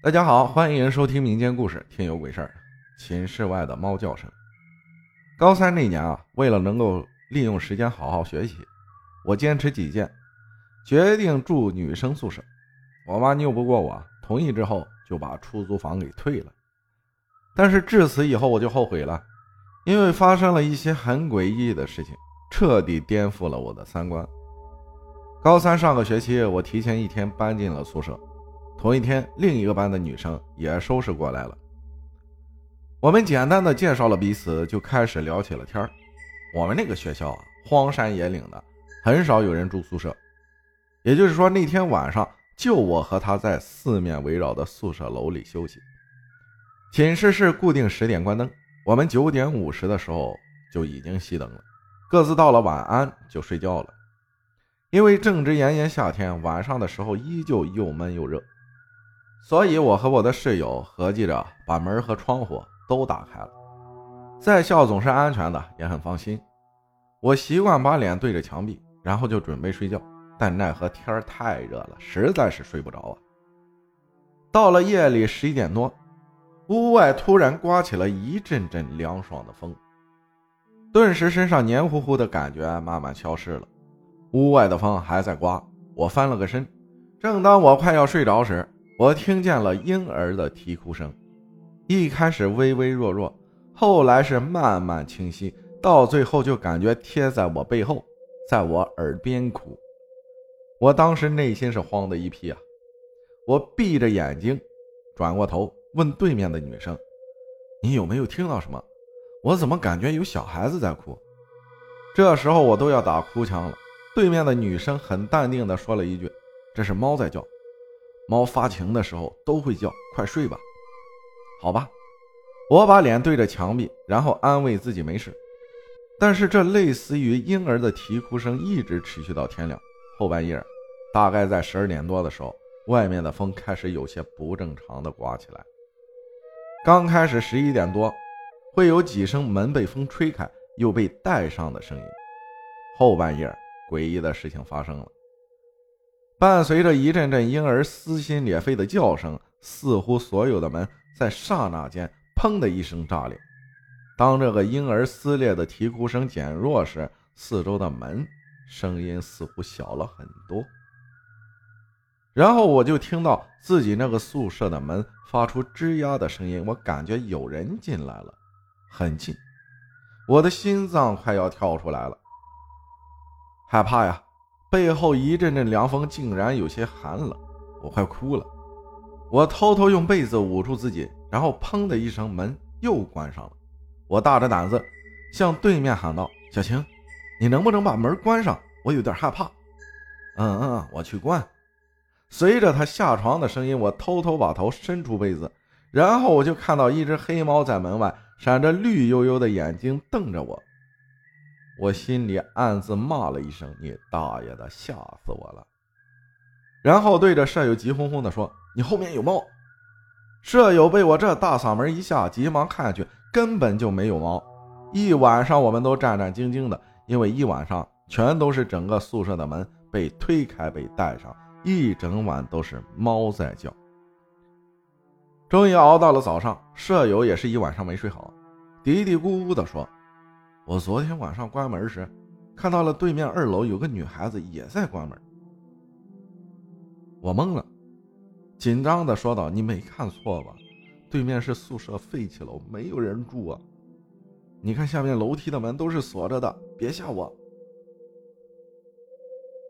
大家好，欢迎收听民间故事《听有鬼事儿》。寝室外的猫叫声。高三那年啊，为了能够利用时间好好学习，我坚持己见，决定住女生宿舍。我妈拗不过我，同意之后就把出租房给退了。但是至此以后，我就后悔了，因为发生了一些很诡异的事情，彻底颠覆了我的三观。高三上个学期，我提前一天搬进了宿舍。同一天，另一个班的女生也收拾过来了。我们简单的介绍了彼此，就开始聊起了天儿。我们那个学校啊，荒山野岭的，很少有人住宿舍。也就是说，那天晚上就我和她在四面围绕的宿舍楼里休息。寝室是固定十点关灯，我们九点五十的时候就已经熄灯了，各自道了晚安就睡觉了。因为正值炎炎夏天，晚上的时候依旧又闷又热。所以，我和我的室友合计着把门和窗户都打开了，在校总是安全的，也很放心。我习惯把脸对着墙壁，然后就准备睡觉，但奈何天太热了，实在是睡不着啊。到了夜里十一点多，屋外突然刮起了一阵阵凉爽的风，顿时身上黏糊糊的感觉慢慢消失了。屋外的风还在刮，我翻了个身，正当我快要睡着时。我听见了婴儿的啼哭声，一开始微微弱弱，后来是慢慢清晰，到最后就感觉贴在我背后，在我耳边哭。我当时内心是慌的一批啊！我闭着眼睛，转过头问对面的女生：“你有没有听到什么？我怎么感觉有小孩子在哭？”这时候我都要打哭腔了。对面的女生很淡定地说了一句：“这是猫在叫。”猫发情的时候都会叫，快睡吧。好吧，我把脸对着墙壁，然后安慰自己没事。但是这类似于婴儿的啼哭声一直持续到天亮。后半夜，大概在十二点多的时候，外面的风开始有些不正常的刮起来。刚开始十一点多，会有几声门被风吹开又被带上的声音。后半夜，诡异的事情发生了。伴随着一阵阵婴儿撕心裂肺的叫声，似乎所有的门在刹那间“砰”的一声炸裂。当这个婴儿撕裂的啼哭声减弱时，四周的门声音似乎小了很多。然后我就听到自己那个宿舍的门发出吱呀的声音，我感觉有人进来了，很近，我的心脏快要跳出来了，害怕呀！背后一阵阵凉风，竟然有些寒冷，我快哭了。我偷偷用被子捂住自己，然后砰的一声，门又关上了。我大着胆子向对面喊道：“小晴，你能不能把门关上？我有点害怕。”“嗯嗯，我去关。”随着他下床的声音，我偷偷把头伸出被子，然后我就看到一只黑猫在门外，闪着绿油油的眼睛瞪着我。我心里暗自骂了一声：“你大爷的，吓死我了！”然后对着舍友急哄哄地说：“你后面有猫！”舍友被我这大嗓门一吓，急忙看去，根本就没有猫。一晚上我们都战战兢兢的，因为一晚上全都是整个宿舍的门被推开、被带上，一整晚都是猫在叫。终于熬到了早上，舍友也是一晚上没睡好，嘀嘀咕咕地说。我昨天晚上关门时，看到了对面二楼有个女孩子也在关门。我懵了，紧张的说道：“你没看错吧？对面是宿舍废弃楼，没有人住啊！你看下面楼梯的门都是锁着的，别吓我。”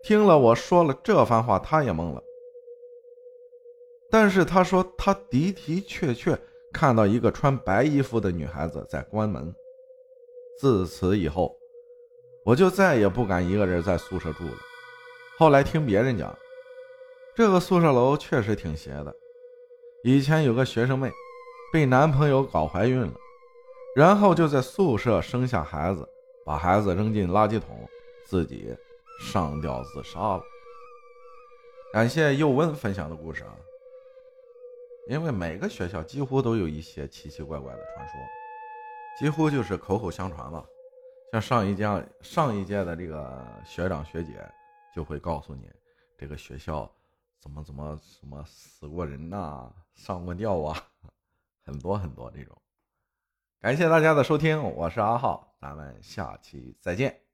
听了我说了这番话，他也懵了。但是他说他的的确确看到一个穿白衣服的女孩子在关门。自此以后，我就再也不敢一个人在宿舍住了。后来听别人讲，这个宿舍楼确实挺邪的。以前有个学生妹，被男朋友搞怀孕了，然后就在宿舍生下孩子，把孩子扔进垃圾桶，自己上吊自杀了。感谢佑温分享的故事啊，因为每个学校几乎都有一些奇奇怪怪的传说。几乎就是口口相传吧，像上一届上一届的这个学长学姐就会告诉你，这个学校怎么怎么什么死过人呐，上过吊啊，很多很多这种。感谢大家的收听，我是阿浩，咱们下期再见。